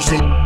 rising.